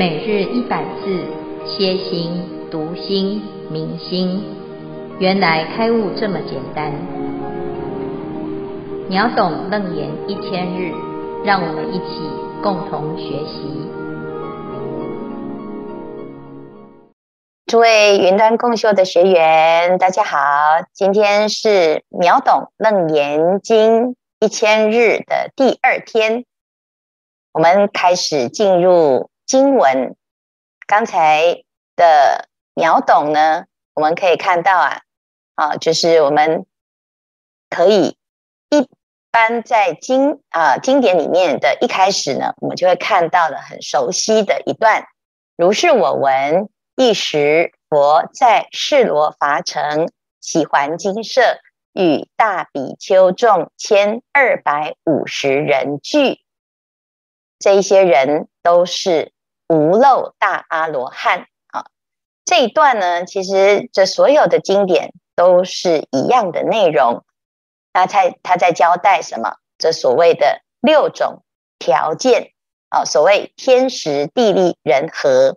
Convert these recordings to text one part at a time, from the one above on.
每日一百字，歇心、读心、明心，原来开悟这么简单。秒懂楞严一千日，让我们一起共同学习。诸位云端共修的学员，大家好，今天是秒懂楞严经一千日的第二天，我们开始进入。经文刚才的秒懂呢，我们可以看到啊，啊，就是我们可以一般在经啊经典里面的一开始呢，我们就会看到了很熟悉的一段。如是我闻，一时佛在世罗伐城只桓精舍，与大比丘众千二百五十人俱，这一些人都是。无漏大阿罗汉，啊，这一段呢，其实这所有的经典都是一样的内容。那他他在交代什么？这所谓的六种条件啊，所谓天时地利人和。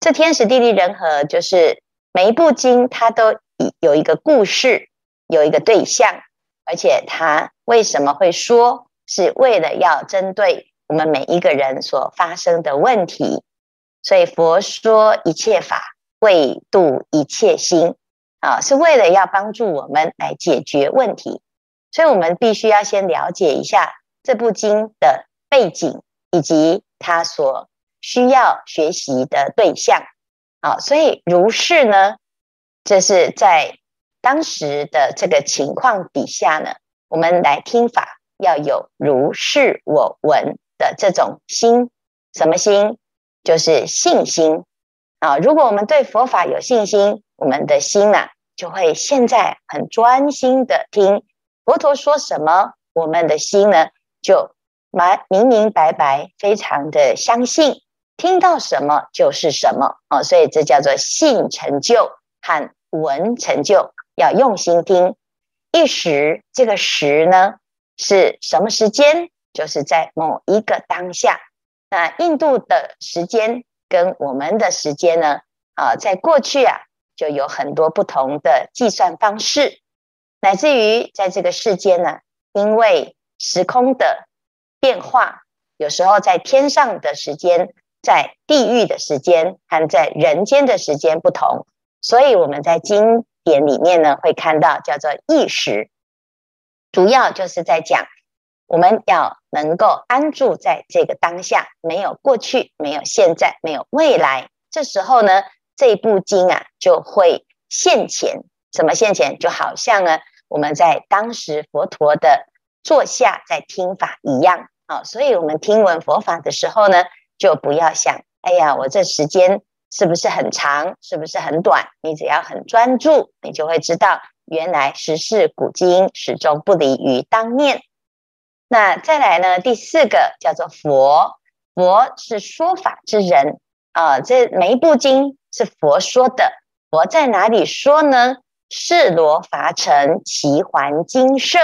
这天时地利人和，就是每一部经它都有一个故事，有一个对象，而且它为什么会说，是为了要针对。我们每一个人所发生的问题，所以佛说一切法为度一切心啊，是为了要帮助我们来解决问题。所以我们必须要先了解一下这部经的背景，以及他所需要学习的对象啊。所以如是呢，这是在当时的这个情况底下呢，我们来听法要有如是我闻。的这种心，什么心？就是信心啊！如果我们对佛法有信心，我们的心呢、啊，就会现在很专心的听佛陀说什么，我们的心呢，就蛮明明白白，非常的相信，听到什么就是什么啊！所以这叫做信成就和闻成就，要用心听。一时，这个时呢，是什么时间？就是在某一个当下，那印度的时间跟我们的时间呢，啊，在过去啊，就有很多不同的计算方式，乃至于在这个世间呢，因为时空的变化，有时候在天上的时间，在地狱的时间和在人间的时间不同，所以我们在经典里面呢，会看到叫做一时，主要就是在讲。我们要能够安住在这个当下，没有过去，没有现在，没有未来。这时候呢，这部经啊就会现前。什么现前？就好像呢，我们在当时佛陀的座下在听法一样啊。所以，我们听闻佛法的时候呢，就不要想，哎呀，我这时间是不是很长？是不是很短？你只要很专注，你就会知道，原来时事古今始终不离于当念。那再来呢？第四个叫做佛，佛是说法之人啊。这每一部经是佛说的，佛在哪里说呢？释罗伐城只桓精舍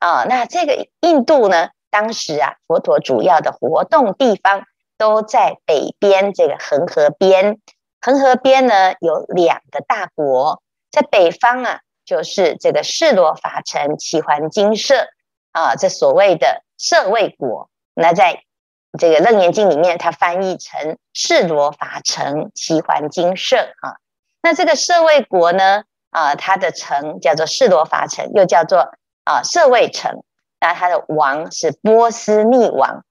啊。那这个印度呢，当时啊，佛陀主要的活动地方都在北边这个恒河边。恒河边呢，有两个大国，在北方啊，就是这个释罗伐城只桓精舍。啊，这所谓的舍卫国，那在这个《楞严经》里面，它翻译成释罗伐城只桓精舍啊。那这个舍卫国呢，啊，它的城叫做释罗伐城，又叫做啊舍卫城。那它的王是波斯匿王，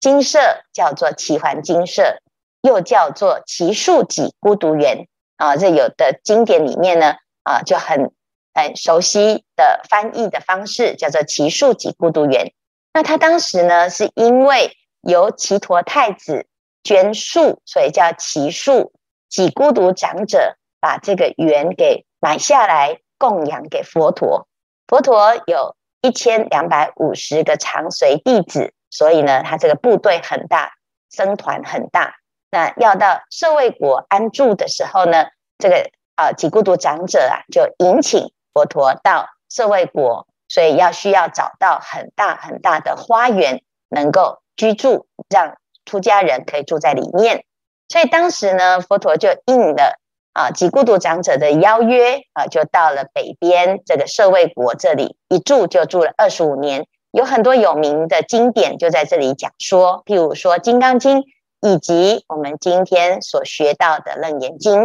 精舍叫做只桓精舍，又叫做奇树己孤独园啊。这有的经典里面呢，啊，就很。很熟悉的翻译的方式叫做奇树给孤独园。那他当时呢，是因为由奇陀太子捐树，所以叫奇树几孤独长者把这个园给买下来供养给佛陀。佛陀有一千两百五十个长随弟子，所以呢，他这个部队很大，僧团很大。那要到舍卫国安住的时候呢，这个啊几孤独长者啊就迎请。佛陀到舍卫国，所以要需要找到很大很大的花园，能够居住，让出家人可以住在里面。所以当时呢，佛陀就应了啊几孤独长者的邀约啊，就到了北边这个舍卫国这里一住就住了二十五年，有很多有名的经典就在这里讲说，譬如说《金刚经》，以及我们今天所学到的《楞严经》。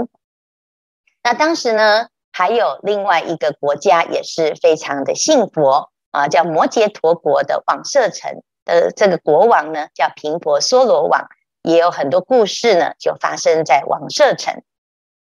那当时呢，还有另外一个国家也是非常的信佛啊，叫摩羯陀国的王舍城的这个国王呢，叫频婆娑罗王。也有很多故事呢，就发生在王舍城。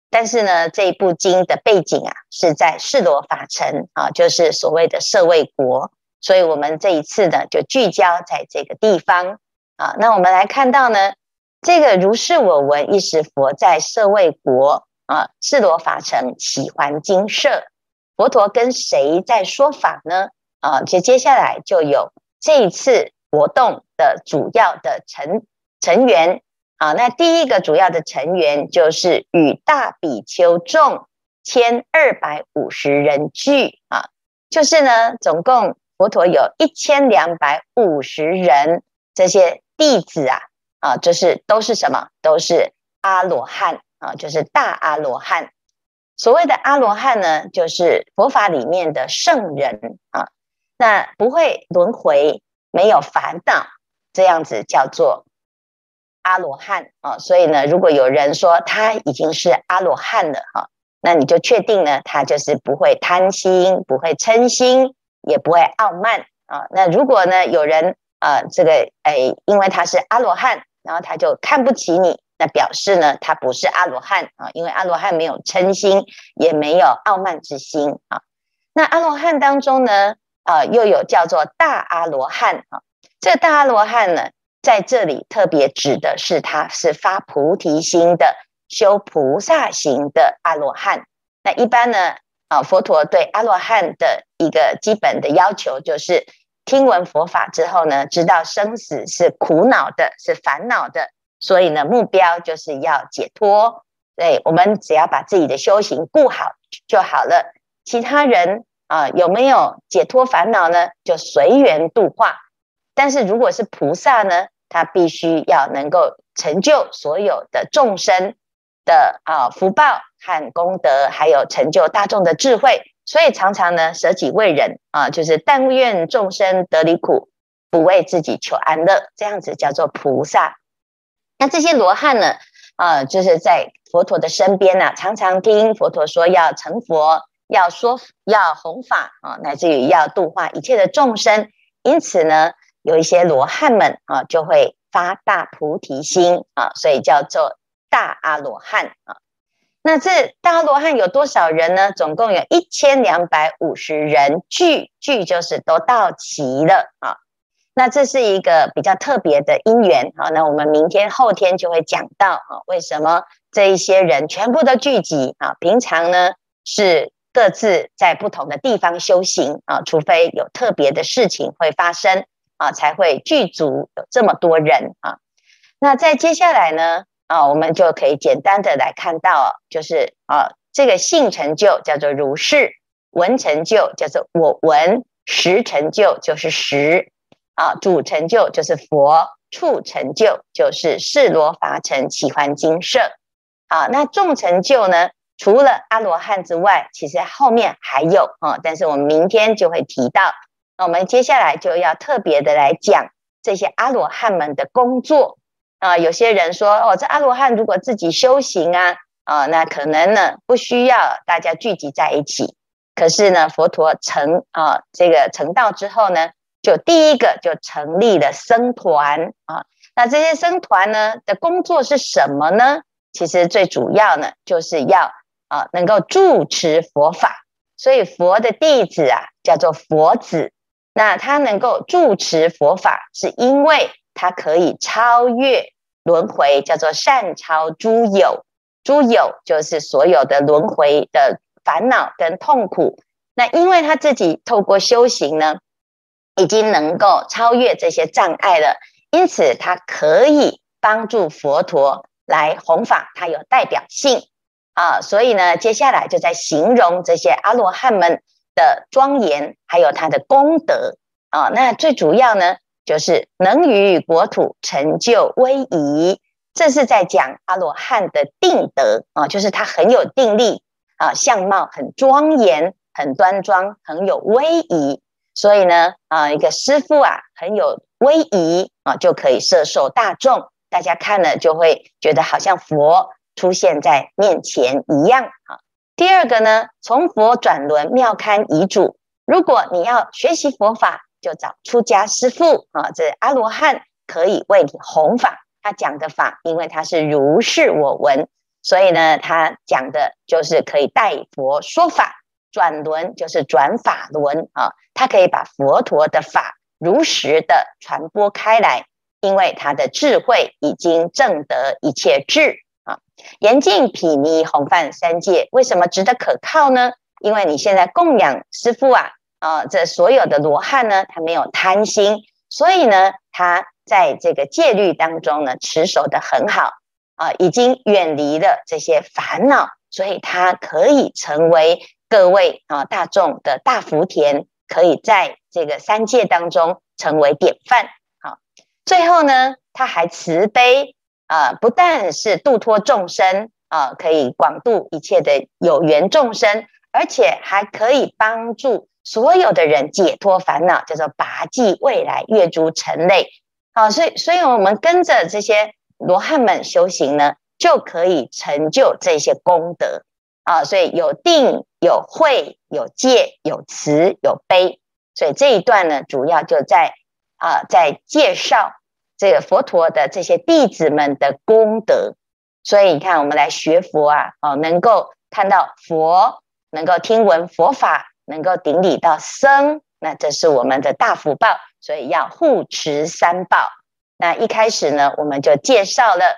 但是呢，这一部经的背景啊，是在世罗法城啊，就是所谓的舍卫国。所以，我们这一次呢，就聚焦在这个地方啊。那我们来看到呢，这个如是我闻，一时佛在舍卫国啊，士罗法城只桓精舍。佛陀跟谁在说法呢？啊，接接下来就有这一次活动的主要的成。成员啊，那第一个主要的成员就是与大比丘众千二百五十人聚啊，就是呢，总共佛陀有一千两百五十人，这些弟子啊啊，就是都是什么？都是阿罗汉啊，就是大阿罗汉。所谓的阿罗汉呢，就是佛法里面的圣人啊，那不会轮回，没有烦恼，这样子叫做。阿罗汉啊，所以呢，如果有人说他已经是阿罗汉了哈，那你就确定呢，他就是不会贪心，不会嗔心，也不会傲慢啊。那如果呢，有人啊，这个哎，因为他是阿罗汉，然后他就看不起你，那表示呢，他不是阿罗汉啊，因为阿罗汉没有嗔心，也没有傲慢之心啊。那阿罗汉当中呢，啊，又有叫做大阿罗汉啊，这大阿罗汉呢。在这里特别指的是他是发菩提心的修菩萨行的阿罗汉。那一般呢，啊，佛陀对阿罗汉的一个基本的要求就是听闻佛法之后呢，知道生死是苦恼的，是烦恼的，所以呢，目标就是要解脱。对，我们只要把自己的修行顾好就好了。其他人啊，有没有解脱烦恼呢？就随缘度化。但是如果是菩萨呢，他必须要能够成就所有的众生的啊福报和功德，还有成就大众的智慧，所以常常呢舍己为人啊，就是但愿众生得离苦，不为自己求安乐，这样子叫做菩萨。那这些罗汉呢，啊，就是在佛陀的身边呢、啊，常常听佛陀说要成佛，要说要弘法啊，乃至于要度化一切的众生，因此呢。有一些罗汉们啊，就会发大菩提心啊，所以叫做大阿罗汉啊。那这大阿罗汉有多少人呢？总共有一千两百五十人俱，俱就是都到齐了啊。那这是一个比较特别的因缘啊。那我们明天后天就会讲到啊，为什么这一些人全部都聚集啊？平常呢是各自在不同的地方修行啊，除非有特别的事情会发生。啊，才会聚足有这么多人啊。那在接下来呢，啊，我们就可以简单的来看到，就是啊，这个性成就叫做如是，闻成就叫做我闻，识成就就是识，啊，主成就就是佛，处成就就是世罗法城只桓精舍。啊，那众成就呢，除了阿罗汉之外，其实后面还有啊，但是我们明天就会提到。那我们接下来就要特别的来讲这些阿罗汉们的工作啊。有些人说哦，这阿罗汉如果自己修行啊啊，那可能呢不需要大家聚集在一起。可是呢，佛陀成啊这个成道之后呢，就第一个就成立了僧团啊。那这些僧团呢的工作是什么呢？其实最主要呢就是要啊能够住持佛法。所以佛的弟子啊叫做佛子。那他能够住持佛法，是因为他可以超越轮回，叫做善超诸有。诸有就是所有的轮回的烦恼跟痛苦。那因为他自己透过修行呢，已经能够超越这些障碍了，因此他可以帮助佛陀来弘法，他有代表性啊。所以呢，接下来就在形容这些阿罗汉们。的庄严，还有他的功德啊，那最主要呢，就是能与国土成就威仪，这是在讲阿罗汉的定德啊，就是他很有定力啊，相貌很庄严、很端庄、很有威仪。所以呢，啊，一个师傅啊，很有威仪啊，就可以摄受大众，大家看了就会觉得好像佛出现在面前一样啊。第二个呢，从佛转轮妙堪遗嘱，如果你要学习佛法，就找出家师傅啊，这阿罗汉可以为你弘法。他讲的法，因为他是如是我闻，所以呢，他讲的就是可以代佛说法。转轮就是转法轮啊，他可以把佛陀的法如实的传播开来，因为他的智慧已经证得一切智啊。严禁毗尼弘范三界，为什么值得可靠呢？因为你现在供养师父啊，啊，这所有的罗汉呢，他没有贪心，所以呢，他。在这个戒律当中呢，持守得很好啊，已经远离了这些烦恼，所以他可以成为各位啊大众的大福田，可以在这个三界当中成为典范。好，最后呢，他还慈悲啊，不但是度脱众生啊，可以广度一切的有缘众生，而且还可以帮助所有的人解脱烦恼，叫做拔济未来越诸尘类。好，所以，所以我们跟着这些罗汉们修行呢，就可以成就这些功德啊。所以有定、有慧、有戒、有慈、有悲。所以这一段呢，主要就在啊，在介绍这个佛陀的这些弟子们的功德。所以你看，我们来学佛啊，哦，能够看到佛，能够听闻佛法，能够顶礼到僧，那这是我们的大福报。所以要护持三宝。那一开始呢，我们就介绍了，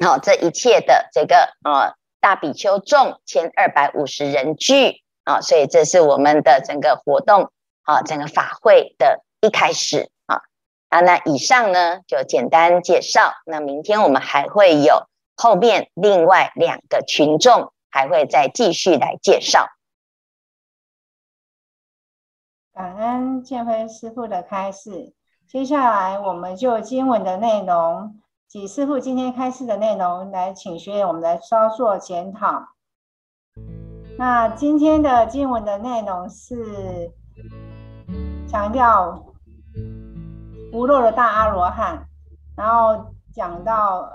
好，这一切的这个啊大比丘众千二百五十人聚啊，所以这是我们的整个活动啊，整个法会的一开始啊。啊，那以上呢就简单介绍。那明天我们还会有后面另外两个群众还会再继续来介绍。感恩建辉师父的开示，接下来我们就经文的内容请师父今天开示的内容来请学员我们来稍作检讨。那今天的经文的内容是强调无漏的大阿罗汉，然后讲到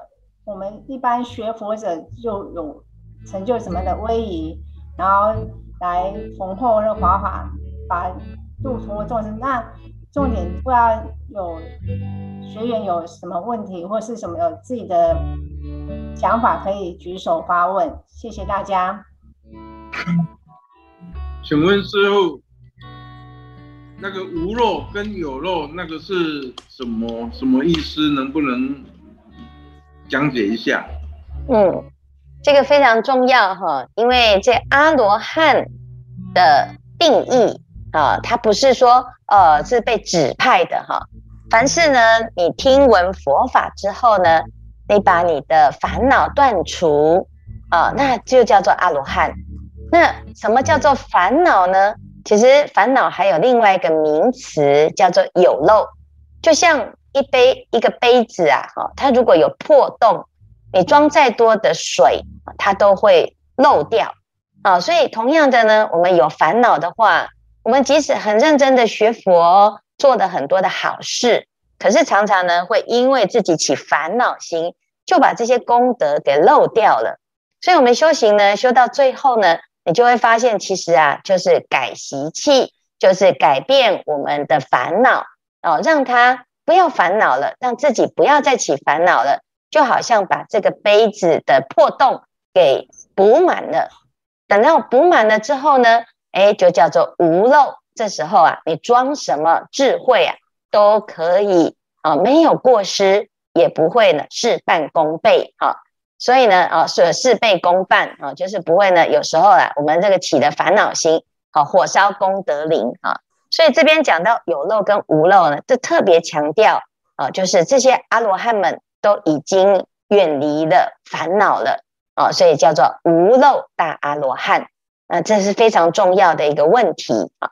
我们一般学佛者就有成就什么的威仪，然后来弘弘那华法把。度脱众生，那重点不知道有学员有什么问题，或是什么有自己的想法，可以举手发问。谢谢大家。请问师傅，那个无肉跟有肉，那个是什么什么意思？能不能讲解一下？嗯，这个非常重要哈，因为这阿罗汉的定义。啊，它不是说，呃，是被指派的哈。凡是呢，你听闻佛法之后呢，你把你的烦恼断除，啊，那就叫做阿罗汉。那什么叫做烦恼呢？其实烦恼还有另外一个名词，叫做有漏。就像一杯一个杯子啊，哈，它如果有破洞，你装再多的水，它都会漏掉。啊，所以同样的呢，我们有烦恼的话。我们即使很认真的学佛，做了很多的好事，可是常常呢，会因为自己起烦恼心，就把这些功德给漏掉了。所以，我们修行呢，修到最后呢，你就会发现，其实啊，就是改习气，就是改变我们的烦恼哦，让他不要烦恼了，让自己不要再起烦恼了，就好像把这个杯子的破洞给补满了。等到补满了之后呢，哎，就叫做无漏。这时候啊，你装什么智慧啊，都可以啊，没有过失，也不会呢事半功倍啊。所以呢，啊，所事倍功半啊，就是不会呢。有时候啊，我们这个起的烦恼心，好火烧功德林啊。所以这边讲到有漏跟无漏呢，这特别强调啊，就是这些阿罗汉们都已经远离了烦恼了啊，所以叫做无漏大阿罗汉。那这是非常重要的一个问题啊！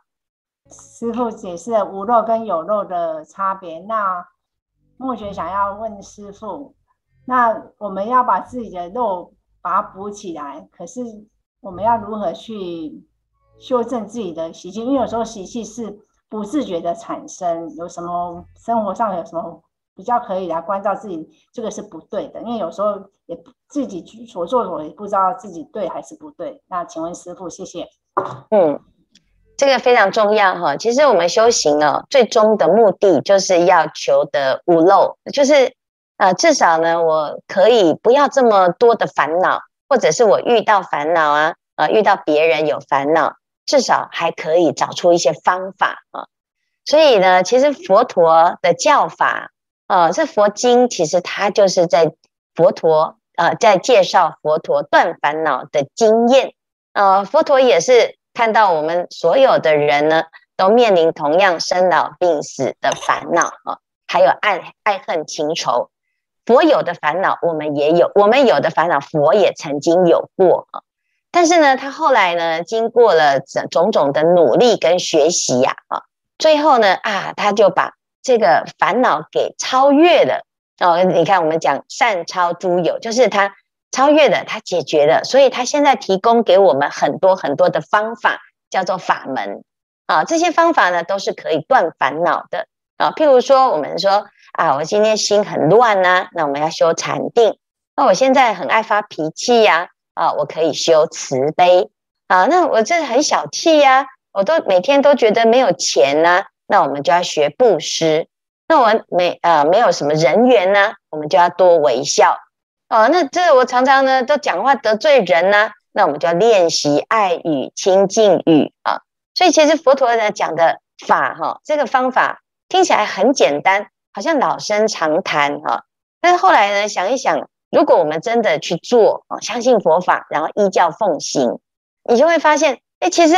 师傅解释了无肉跟有肉的差别。那目前想要问师傅，那我们要把自己的肉把它补起来，可是我们要如何去修正自己的习气？因为有时候习气是不自觉的产生。有什么生活上有什么比较可以来关照自己？这个是不对的，因为有时候也自己所做所也不知道自己对还是不对。那请问师傅，谢谢。嗯。这个非常重要哈，其实我们修行呢，最终的目的就是要求得无漏，就是呃，至少呢，我可以不要这么多的烦恼，或者是我遇到烦恼啊，呃，遇到别人有烦恼，至少还可以找出一些方法啊。所以呢，其实佛陀的教法啊，这佛经其实它就是在佛陀呃，在介绍佛陀断烦恼的经验呃，佛陀也是。看到我们所有的人呢，都面临同样生老病死的烦恼啊，还有爱爱恨情仇，佛有的烦恼我们也有，我们有的烦恼佛也曾经有过啊。但是呢，他后来呢，经过了种种的努力跟学习呀啊，最后呢啊，他就把这个烦恼给超越了哦。你看，我们讲善超诸有，就是他。超越了，他解决了，所以他现在提供给我们很多很多的方法，叫做法门啊。这些方法呢，都是可以断烦恼的啊。譬如说，我们说啊，我今天心很乱呐、那我们要修禅定。那我现在很爱发脾气呀，啊，我可以修慈悲啊。那我这很小气呀，我都每天都觉得没有钱呐，那我们就要学布施。那我们没呃没有什么人缘呢，我们就要多微笑。哦，那这我常常呢都讲话得罪人呢、那我们就要练习爱语、清净语啊。所以其实佛陀呢讲的法哈、哦，这个方法听起来很简单，好像老生常谈哈、但是后来呢想一想，如果我们真的去做啊，相信佛法，然后依教奉行，你就会发现，哎，其实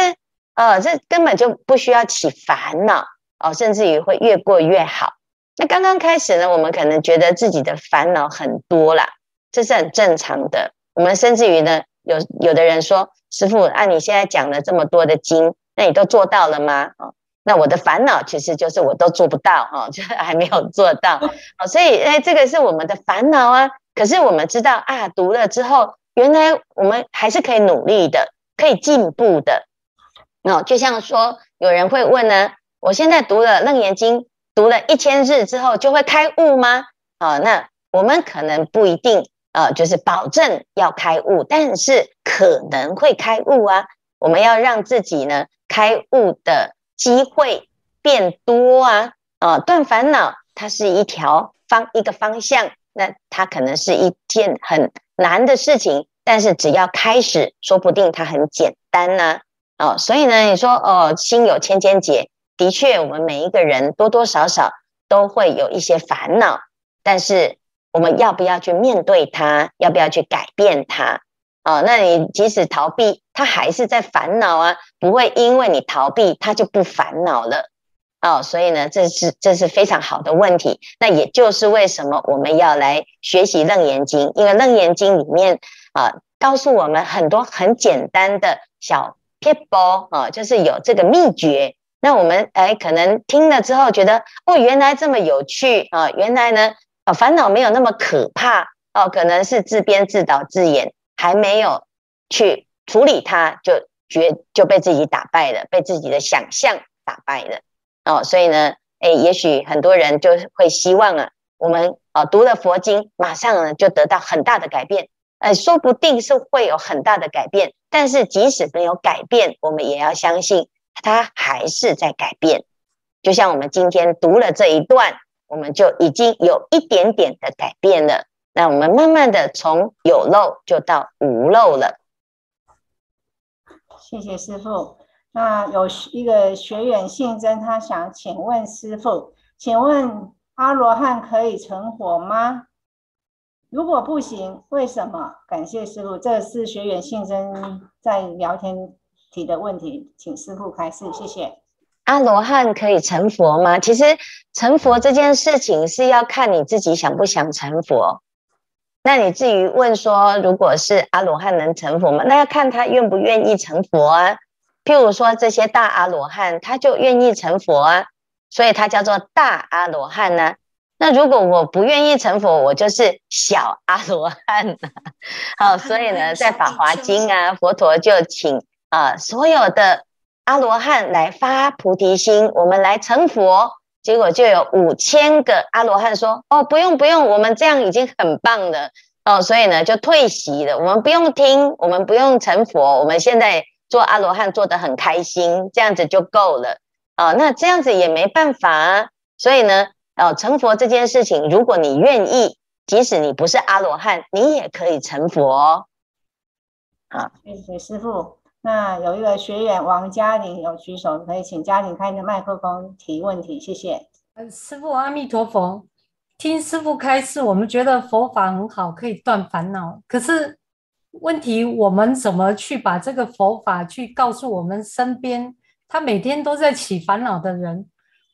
呃这根本就不需要起烦恼哦，甚至于会越过越好。那刚刚开始呢，我们可能觉得自己的烦恼很多啦。这是很正常的。我们甚至于呢，有有的人说：“师父，按、啊、你现在讲了这么多的经，那你都做到了吗？”哦，那我的烦恼其实就是我都做不到，哈、哦，就还没有做到。哦，所以，哎，这个是我们的烦恼啊。可是我们知道啊，读了之后，原来我们还是可以努力的，可以进步的。哦，就像说，有人会问呢：“我现在读了《楞严经》，读了一千日之后，就会开悟吗？”啊，那我们可能不一定。呃，就是保证要开悟，但是可能会开悟啊。我们要让自己呢开悟的机会变多啊。啊、断烦恼它是一条方一个方向，那它可能是一件很难的事情，但是只要开始，说不定它很简单呢、哦，所以呢，你说哦，心有千千结，的确，我们每一个人多多少少都会有一些烦恼，但是。我们要不要去面对它？要不要去改变它？哦，那你即使逃避，它还是在烦恼啊，不会因为你逃避，它就不烦恼了。哦，所以呢，这是这是非常好的问题。那也就是为什么我们要来学习《楞严经》，因为《楞严经》里面啊，告诉我们很多很简单的小撇步啊，就是有这个秘诀。那我们哎，可能听了之后觉得哦，原来这么有趣啊，原来呢。啊，烦恼没有那么可怕哦，可能是自编自导自演，还没有去处理它，就觉就被自己打败了，被自己的想象打败了哦。所以呢，哎，也许很多人就会希望啊，我们啊读了佛经，马上呢就得到很大的改变，哎，说不定是会有很大的改变，但是即使没有改变，我们也要相信它还是在改变。就像我们今天读了这一段。我们就已经有一点点的改变了，那我们慢慢的从有漏就到无漏了。谢谢师父。那有一个学员姓曾，他想请问师父，请问阿罗汉可以成佛吗？如果不行，为什么？感谢师父。这是学员姓曾在聊天提的问题，请师傅开示，谢谢。阿罗汉可以成佛吗？其实成佛这件事情是要看你自己想不想成佛。那你至于问说，如果是阿罗汉能成佛吗？那要看他愿不愿意成佛啊。譬如说这些大阿罗汉，他就愿意成佛啊，所以他叫做大阿罗汉呢。那如果我不愿意成佛，我就是小阿罗汉。好，所以呢，在《法华经》啊，佛陀就请啊所有的阿罗汉来发菩提心，我们来成佛。结果就有五千个阿罗汉说：“哦，不用不用，我们这样已经很棒了。”哦，所以呢就退席了。我们不用听，我们不用成佛，我们现在做阿罗汉做得很开心，这样子就够了。啊、哦，那这样子也没办法啊。所以呢，哦，成佛这件事情，如果你愿意，即使你不是阿罗汉，你也可以成佛。好，谢谢师父。那有一个学员王嘉玲有举手，可以请嘉玲开你的麦克风提问题，谢谢。呃，师傅阿弥陀佛，听师傅开示，我们觉得佛法很好，可以断烦恼。可是问题，我们怎么去把这个佛法去告诉我们身边他每天都在起烦恼的人？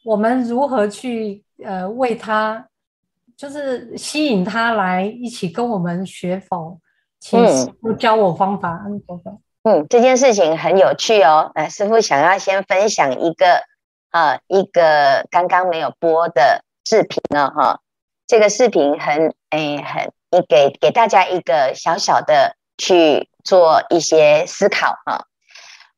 我们如何去呃为他，就是吸引他来一起跟我们学佛？请师傅教我方法，阿弥陀佛。嗯，这件事情很有趣哦。来，师傅想要先分享一个啊，一个刚刚没有播的视频呢，哈。这个视频很诶，很你给给大家一个小小的去做一些思考啊。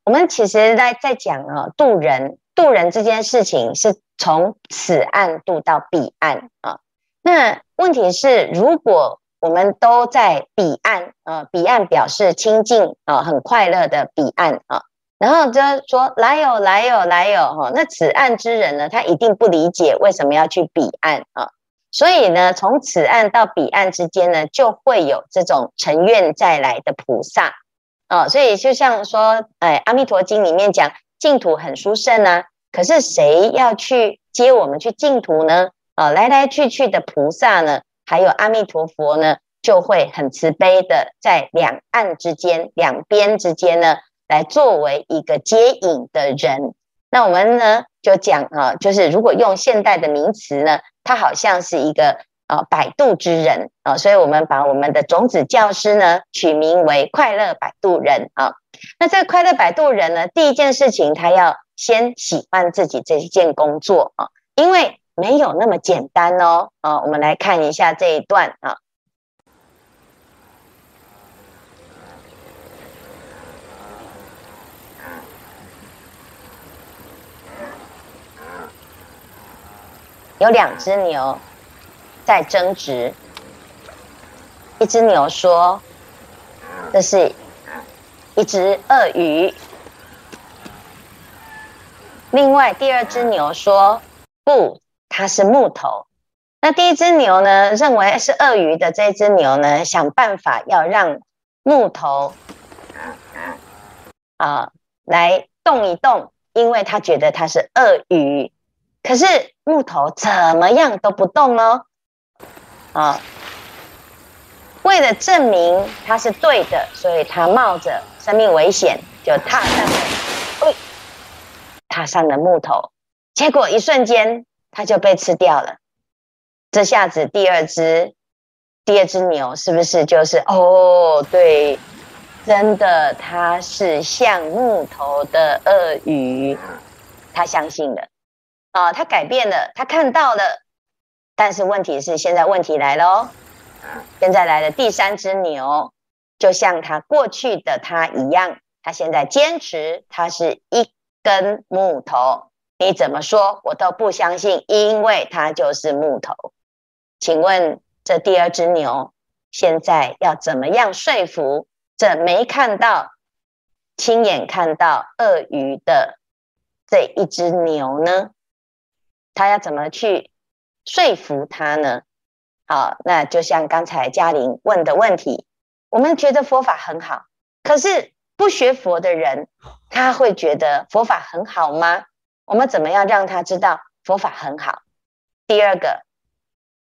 我们其实在在讲啊，渡人渡人这件事情是从此岸渡到彼岸啊。那问题是如果我们都在彼岸，呃，彼岸表示清净啊、很快乐的彼岸啊、然后就说来有来有来有哈，那此岸之人呢，他一定不理解为什么要去彼岸啊、所以呢，从此岸到彼岸之间呢，就会有这种乘愿再来的菩萨啊、所以就像说，哎，《阿弥陀经》里面讲净土很殊胜啊，可是谁要去接我们去净土呢？啊、来来去去的菩萨呢？还有阿弥陀佛呢，就会很慈悲的在两岸之间、两边之间呢，来作为一个接引的人。那我们呢就讲啊，就是如果用现代的名词呢，他好像是一个啊摆渡之人啊，所以我们把我们的种子教师呢取名为快乐摆渡人啊。那这个快乐摆渡人呢，第一件事情他要先喜欢自己这一件工作啊，因为。没有那么简单哦，啊，我们来看一下这一段啊。有两只牛在争执，一只牛说：“这是一只鳄鱼。”另外，第二只牛说：“不。”它是木头，那第一只牛呢，认为是鳄鱼的这只牛呢，想办法要让木头啊来动一动，因为他觉得它是鳄鱼，可是木头怎么样都不动哦。啊，为了证明它是对的，所以他冒着生命危险就踏上了，喂，踏上了木头，结果一瞬间。它就被吃掉了，这下子第二只，第二只牛是不是就是哦？对，真的，它是像木头的鳄鱼，他相信了啊，他改变了，他看到了，但是问题是，现在问题来了哦，现在来了第三只牛，就像他过去的他一样，他现在坚持他是一根木头。你怎么说，我都不相信，因为它就是木头。请问这第二只牛现在要怎么样说服这没看到、亲眼看到鳄鱼的这一只牛呢？他要怎么去说服他呢？好，那就像刚才嘉玲问的问题，我们觉得佛法很好，可是不学佛的人，他会觉得佛法很好吗？我们怎么样让他知道佛法很好？第二个，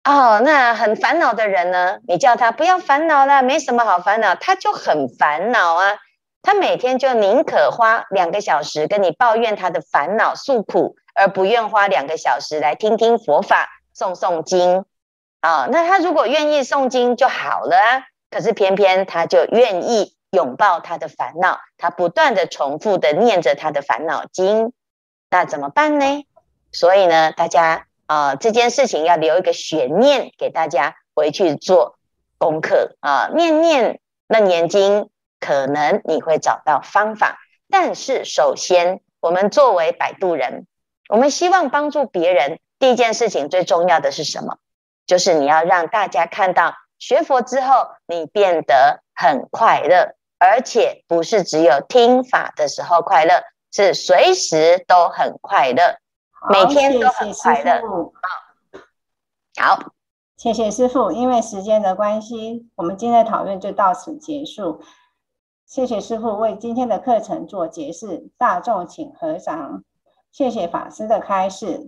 哦，那很烦恼的人呢？你叫他不要烦恼了，没什么好烦恼，他就很烦恼啊。他每天就宁可花两个小时跟你抱怨他的烦恼诉苦，而不愿花两个小时来听听佛法、诵诵经。啊、哦，那他如果愿意诵经就好了啊。可是偏偏他就愿意拥抱他的烦恼，他不断地重复地念着他的烦恼经。那怎么办呢？所以呢，大家啊、这件事情要留一个悬念给大家回去做功课啊、念念楞严经，可能你会找到方法。但是首先，我们作为摆渡人，我们希望帮助别人，第一件事情最重要的是什么？就是你要让大家看到学佛之后，你变得很快乐，而且不是只有听法的时候快乐，是随时都很快乐。每天都很快乐。好，谢谢师傅。因为时间的关系，我们今天的讨论就到此结束。谢谢师傅为今天的课程做解释，大众请合掌。谢谢法师的开示。